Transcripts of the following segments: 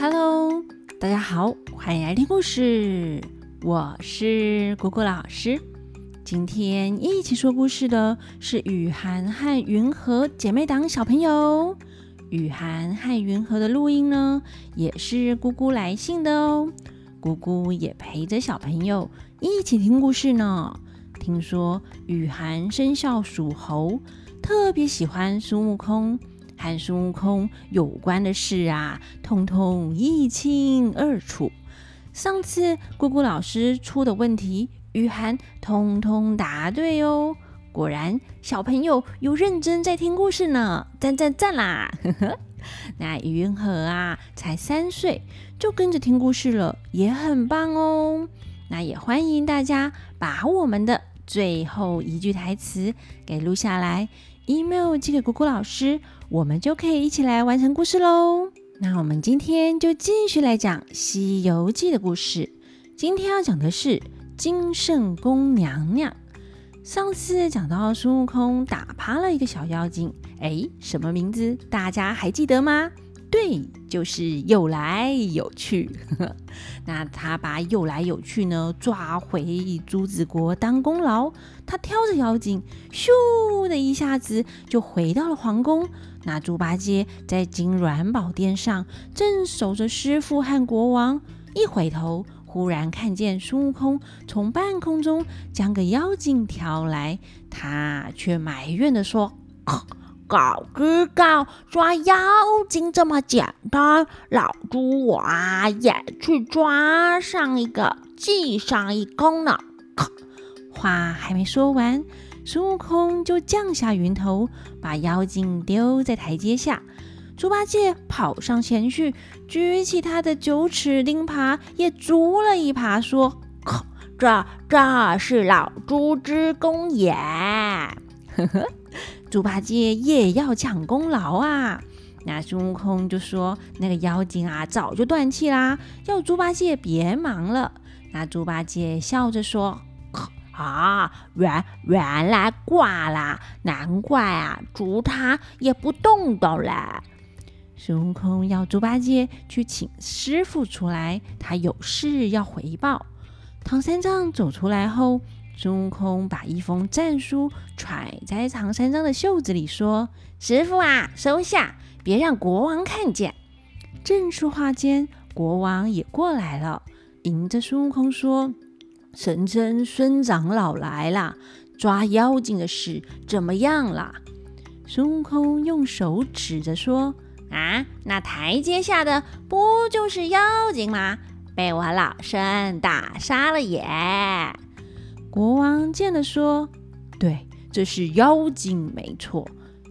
Hello，大家好，欢迎来听故事。我是果果老师。今天一起说故事的是雨涵和云和姐妹党小朋友。雨涵和云和的录音呢，也是姑姑来信的哦。姑姑也陪着小朋友一起听故事呢。听说雨涵生肖属猴，特别喜欢孙悟空。和孙悟空有关的事啊，通通一清二楚。上次姑姑老师出的问题，雨涵通通答对哦。果然，小朋友有认真在听故事呢，赞赞赞啦！那云和啊，才三岁就跟着听故事了，也很棒哦。那也欢迎大家把我们的最后一句台词给录下来。email 寄给姑姑老师，我们就可以一起来完成故事喽。那我们今天就继续来讲《西游记》的故事。今天要讲的是金圣宫娘娘。上次讲到孙悟空打趴了一个小妖精，哎，什么名字？大家还记得吗？对，就是又来有去。那他把又来有去呢抓回朱子国当功劳。他挑着妖精，咻的一下子就回到了皇宫。那猪八戒在金銮宝殿上正守着师傅和国王，一回头，忽然看见孙悟空从半空中将个妖精挑来，他却埋怨的说。早知道抓妖精这么简单，老猪我也去抓上一个，记上一功呢。话还没说完，孙悟空就降下云头，把妖精丢在台阶下。猪八戒跑上前去，举起他的九齿钉耙，也啄了一耙，说：“这这是老猪之功也。”呵呵。猪八戒也要抢功劳啊！那孙悟空就说：“那个妖精啊，早就断气啦，要猪八戒别忙了。”那猪八戒笑着说：“啊，原原来挂啦，难怪啊，猪他也不动动嘞。”孙悟空要猪八戒去请师傅出来，他有事要回报。唐三藏走出来后。孙悟空把一封战书揣在唐三藏的袖子里，说：“师傅啊，收下，别让国王看见。”正说话间，国王也过来了，迎着孙悟空说：“神僧孙长老来了，抓妖精的事怎么样了？”孙悟空用手指着说：“啊，那台阶下的不就是妖精吗？被我老孙打杀了也。”国王见了说：“对，这是妖精没错，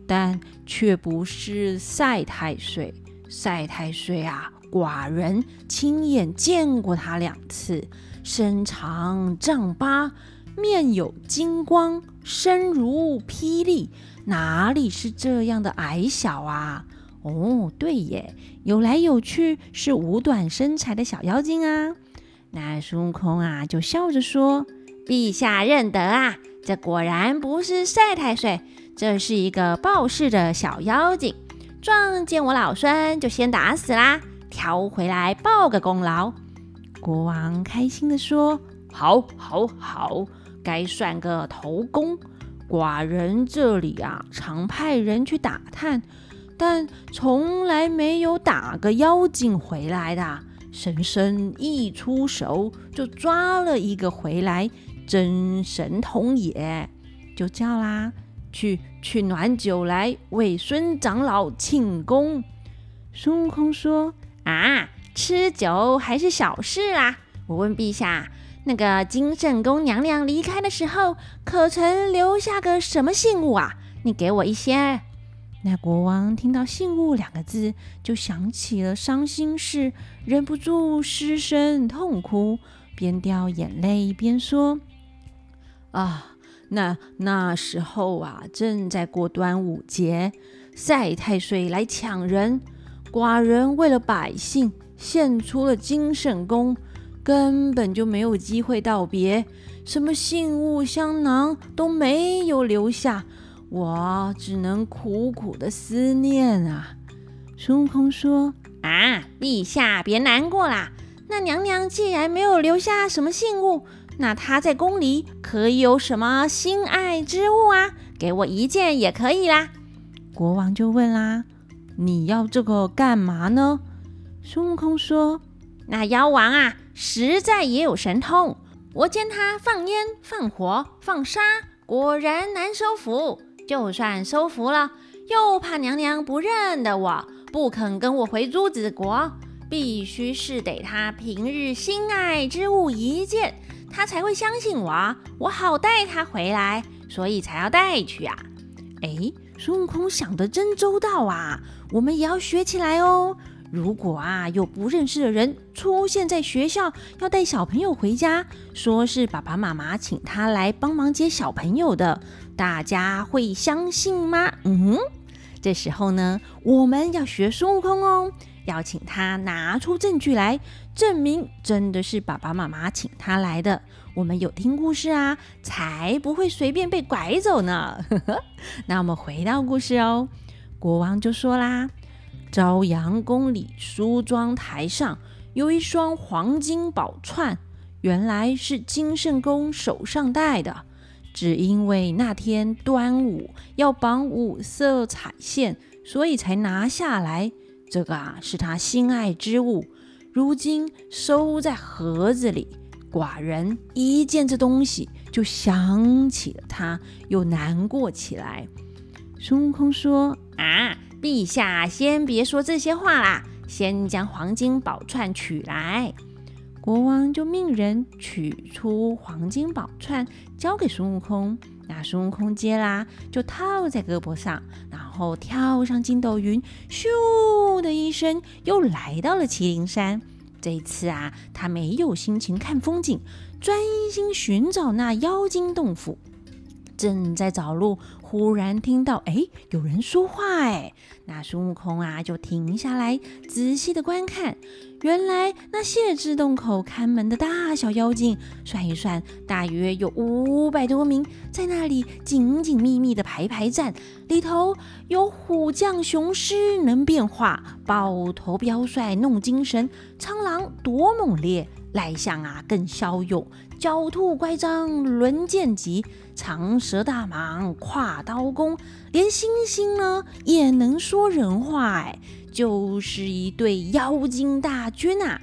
但却不是赛太岁。赛太岁啊，寡人亲眼见过他两次，身长丈八，面有金光，身如霹雳，哪里是这样的矮小啊？哦，对耶，有来有去是五短身材的小妖精啊。那孙悟空啊，就笑着说。”陛下认得啊，这果然不是赛太岁，这是一个报事的小妖精，撞见我老孙就先打死啦，挑回来报个功劳。国王开心地说：“好，好，好，该算个头功。寡人这里啊，常派人去打探，但从来没有打个妖精回来的。神僧一出手就抓了一个回来。”真神通也，就叫啦，去去暖酒来为孙长老庆功。孙悟空说：“啊，吃酒还是小事啦。我问陛下，那个金圣宫娘娘离开的时候，可曾留下个什么信物啊？你给我一些。”那国王听到“信物”两个字，就想起了伤心事，忍不住失声痛哭，边掉眼泪边说。啊，那那时候啊，正在过端午节，赛太岁来抢人，寡人为了百姓献出了金圣宫，根本就没有机会道别，什么信物香囊都没有留下，我只能苦苦的思念啊。孙悟空说：“啊，陛下别难过啦。那娘娘既然没有留下什么信物，那他在宫里可以有什么心爱之物啊？给我一件也可以啦。国王就问啦：“你要这个干嘛呢？”孙悟空说：“那妖王啊，实在也有神通。我见他放烟、放火、放沙，果然难收服。就算收服了，又怕娘娘不认得我，不肯跟我回朱子国。必须是得他平日心爱之物一件，他才会相信我，我好带他回来，所以才要带去啊。”哎，孙悟空想得真周到啊！我们也要学起来哦。如果啊有不认识的人出现在学校，要带小朋友回家，说是爸爸妈妈请他来帮忙接小朋友的，大家会相信吗？嗯，这时候呢，我们要学孙悟空哦，要请他拿出证据来证明真的是爸爸妈妈请他来的。我们有听故事啊，才不会随便被拐走呢。那我们回到故事哦，国王就说啦。朝阳宫里梳妆台上有一双黄金宝串，原来是金圣公手上戴的。只因为那天端午要绑五色彩线，所以才拿下来。这个啊是他心爱之物，如今收在盒子里。寡人一见这东西，就想起了他，又难过起来。孙悟空说：“啊。”陛下，先别说这些话啦，先将黄金宝串取来。国王就命人取出黄金宝串，交给孙悟空。那孙悟空接啦，就套在胳膊上，然后后跳上筋斗云，咻的一声，又来到了麒麟山。这次啊，他没有心情看风景，专心寻找那妖精洞府。正在找路，忽然听到哎，有人说话哎，那孙悟空啊就停下来，仔细的观看。原来那谢之洞口看门的大小妖精，算一算，大约有五百多名，在那里紧紧密密的排排站。里头有虎将雄狮能变化，豹头彪帅弄精神，苍狼多猛烈，赖象啊更骁勇。狡兔乖张抡剑戟，长蛇大蟒跨刀弓，连猩猩呢也能说人话哎，就是一对妖精大军啊！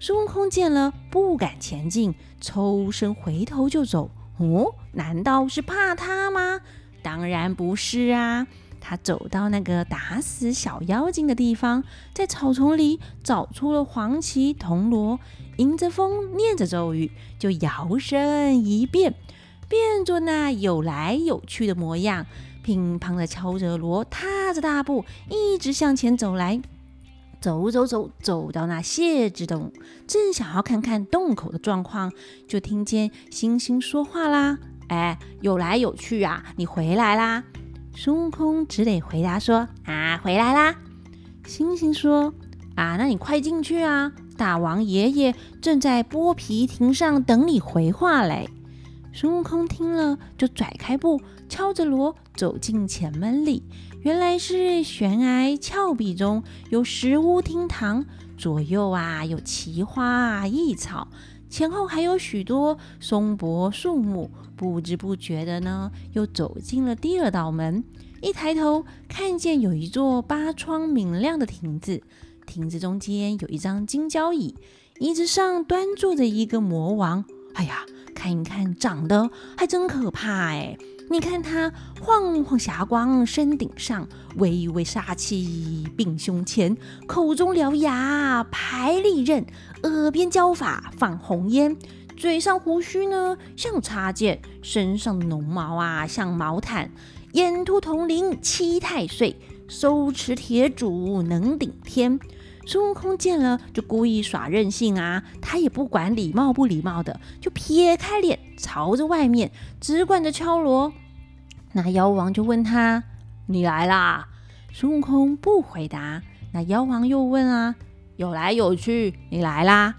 孙悟空见了不敢前进，抽身回头就走。哦，难道是怕他吗？当然不是啊！他走到那个打死小妖精的地方，在草丛里找出了黄旗铜锣。迎着风，念着咒语，就摇身一变，变作那有来有去的模样，乒乓的敲着锣，踏着大步，一直向前走来。走走走，走到那谢之洞，正想要看看洞口的状况，就听见星星说话啦：“哎，有来有去啊，你回来啦！”孙悟空只得回答说：“啊，回来啦。”星星说：“啊，那你快进去啊。”大王爷爷正在剥皮亭上等你回话嘞。孙悟空听了，就拽开步，敲着锣走进前门里。原来是悬崖峭壁中有石屋厅堂，左右啊有奇花异草，前后还有许多松柏树木。不知不觉的呢，又走进了第二道门。一抬头，看见有一座八窗明亮的亭子。亭子中间有一张金交椅，椅子上端坐着一个魔王。哎呀，看一看，长得还真可怕哎！你看他晃晃霞光身顶上，微微杀气并胸前，口中獠牙排利刃，耳边交法放红烟，嘴上胡须呢像插剑，身上的浓毛啊像毛毯，眼突铜铃七太岁，手持铁杵能顶天。孙悟空见了，就故意耍任性啊！他也不管礼貌不礼貌的，就撇开脸，朝着外面，只管着敲锣。那妖王就问他：“你来啦？”孙悟空不回答。那妖王又问啊：“有来有去，你来啦？”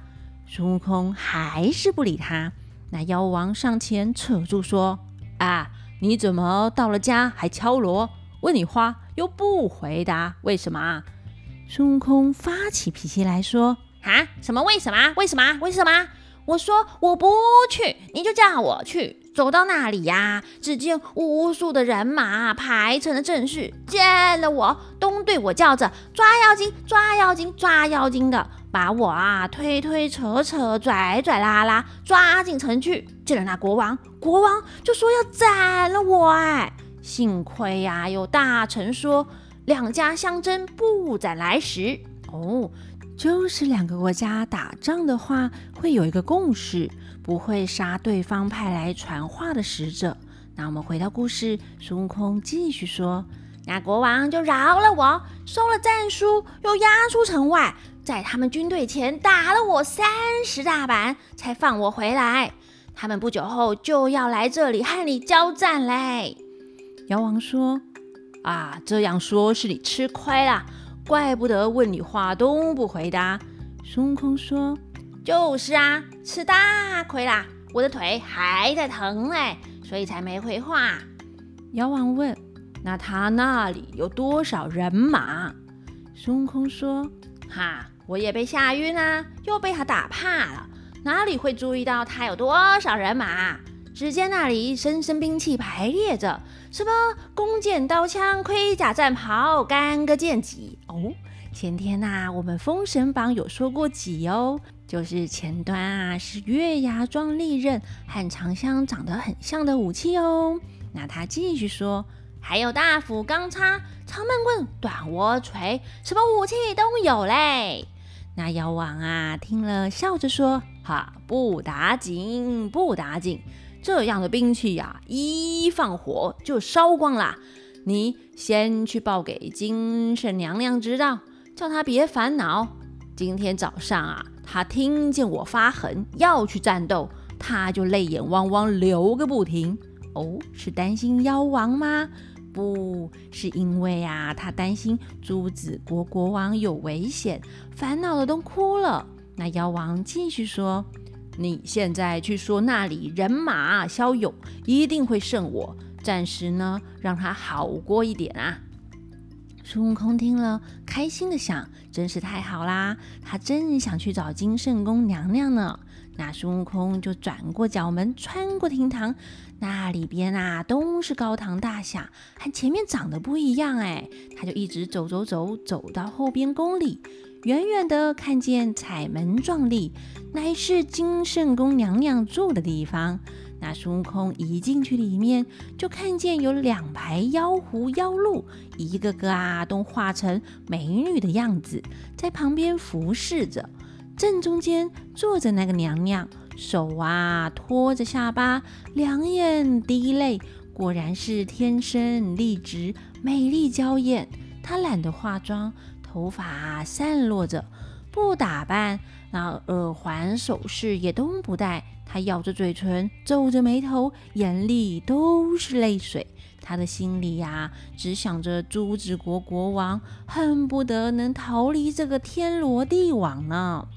孙悟空还是不理他。那妖王上前扯住说：“啊，你怎么到了家还敲锣？问你话又不回答，为什么？”孙悟空发起脾气来说：“啊，什么？为什么？为什么？为什么？我说我不去，你就叫我去。走到那里呀，只见无数的人马排成了阵势，见了我，都对我叫着抓妖精，抓妖精，抓妖精的，把我啊推推扯扯，拽拽拉拉，抓进城去。见了那国王，国王就说要斩了我。哎，幸亏呀，有大臣说。”两家相争，不斩来时。哦，就是两个国家打仗的话，会有一个共识，不会杀对方派来传话的使者。那我们回到故事，孙悟空继续说：“那国王就饶了我，收了战书，又押出城外，在他们军队前打了我三十大板，才放我回来。他们不久后就要来这里和你交战嘞。”妖王说。啊，这样说是你吃亏了，怪不得问你话都不回答。孙悟空说：“就是啊，吃大亏啦，我的腿还在疼嘞，所以才没回话。”妖王问：“那他那里有多少人马？”孙悟空说：“哈，我也被吓晕啦，又被他打怕了，哪里会注意到他有多少人马？只见那里声声兵器排列着。”什么弓箭刀枪盔甲战袍干戈剑戟哦？前天呐，我们《封神榜》有说过戟哦，就是前端啊是月牙状利刃和长枪长得很像的武器哦。那他继续说，还有大斧钢叉长闷棍短窝锤，什么武器都有嘞。那妖王啊听了笑着说：“哈，不打紧，不打紧。”这样的兵器呀，一放火就烧光啦。你先去报给金圣娘娘知道，叫她别烦恼。今天早上啊，她听见我发狠要去战斗，她就泪眼汪汪流个不停。哦，是担心妖王吗？不是，因为啊，她担心朱子国国王有危险，烦恼的都哭了。那妖王继续说。你现在去说那里人马骁勇，一定会胜我。暂时呢，让他好过一点啊。孙悟空听了，开心的想：真是太好啦！他正想去找金圣宫娘娘呢。那孙悟空就转过角门，穿过厅堂，那里边啊都是高堂大厦，和前面长得不一样哎。他就一直走走走，走到后边宫里。远远的看见彩门壮丽，乃是金圣宫娘娘住的地方。那孙悟空一进去里面，就看见有两排妖狐妖鹿，一个个啊都化成美女的样子，在旁边服侍着。正中间坐着那个娘娘，手啊托着下巴，两眼滴泪，果然是天生丽质，美丽娇艳。她懒得化妆。头发散落着，不打扮，那耳环首饰也都不戴。他咬着嘴唇，皱着眉头，眼里都是泪水。他的心里呀，只想着朱子国国王，恨不得能逃离这个天罗地网呢。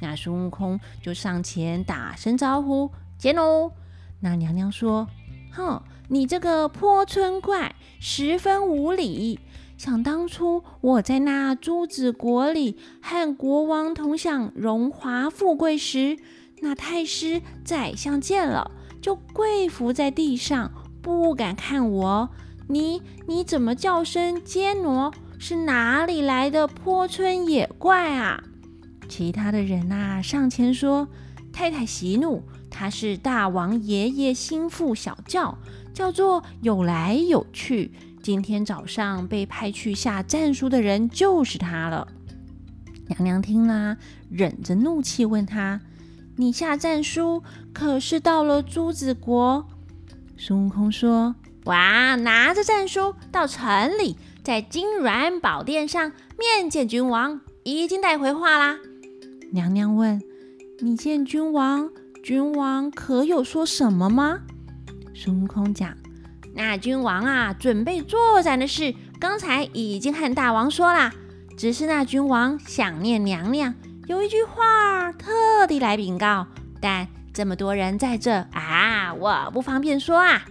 那孙悟空就上前打声招呼：“见喽！”那娘娘说：“哼，你这个泼村怪，十分无礼。”想当初我在那朱子国里和国王同享荣华富贵时，那太师宰相见了就跪伏在地上，不敢看我。你你怎么叫声奸挪？是哪里来的坡村野怪啊？其他的人呐上前说：“太太息怒，他是大王爷爷心腹小教，叫做有来有去。”今天早上被派去下战书的人就是他了。娘娘听了，忍着怒气问他：“你下战书可是到了朱子国？”孙悟空说：“哇，拿着战书到城里，在金銮宝殿上面见君王，已经带回话啦。”娘娘问：“你见君王，君王可有说什么吗？”孙悟空讲。那君王啊，准备作战的事，刚才已经和大王说了。只是那君王想念娘娘，有一句话特地来禀告。但这么多人在这啊，我不方便说啊。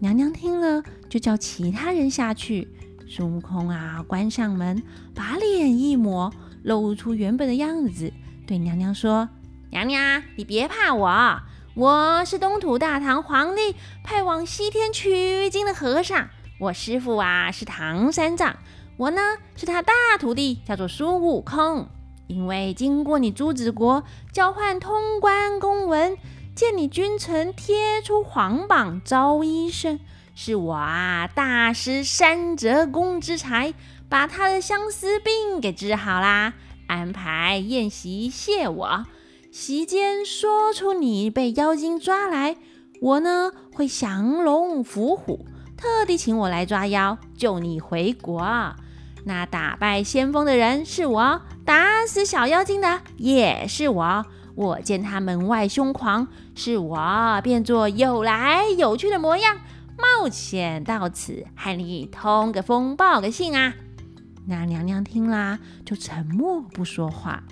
娘娘听了，就叫其他人下去。孙悟空啊，关上门，把脸一抹，露出原本的样子，对娘娘说：“娘娘，你别怕我，我是东土大唐皇帝派往西天取经的和尚。我师傅啊是唐三藏，我呢是他大徒弟，叫做孙悟空。因为经过你朱子国交换通关公文，见你君臣贴出皇榜招医生。”是我啊，大施三折弓之才，把他的相思病给治好啦。安排宴席谢我，席间说出你被妖精抓来，我呢会降龙伏虎，特地请我来抓妖，救你回国。那打败先锋的人是我，打死小妖精的也是我。我见他门外凶狂，是我变作有来有去的模样。冒险到此，和你通个风报个信啊！那娘娘听啦，就沉默不说话。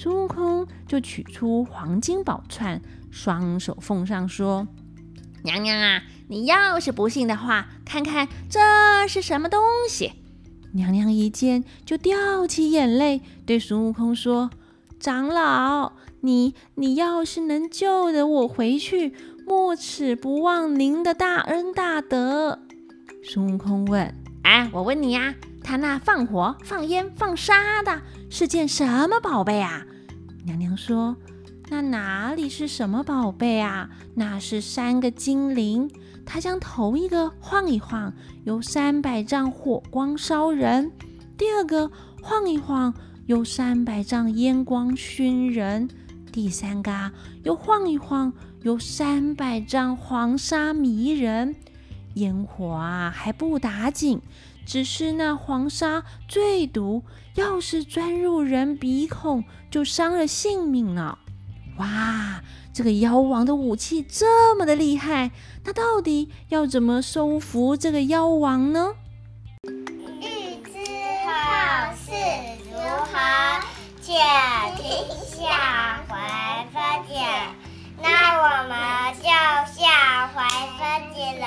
孙悟空就取出黄金宝串，双手奉上，说：“娘娘啊，你要是不信的话，看看这是什么东西。”娘娘一见就掉起眼泪，对孙悟空说：“长老，你你要是能救得我回去。”莫齿不忘您的大恩大德。孙悟空问：“哎，我问你呀，他那放火、放烟、放沙的是件什么宝贝啊？”娘娘说：“那哪里是什么宝贝啊？那是三个精灵。他将头一个晃一晃，有三百丈火光烧人；第二个晃一晃，有三百丈烟光熏人；第三个又晃一晃。”有三百丈黄沙迷人，烟火啊还不打紧，只是那黄沙最毒要是钻入人鼻孔就伤了性命呢。哇这个妖王的武器这么的厉害他到底要怎么收服这个妖王呢？欲知后事如何且听下回分解。那我们就下回分解喽。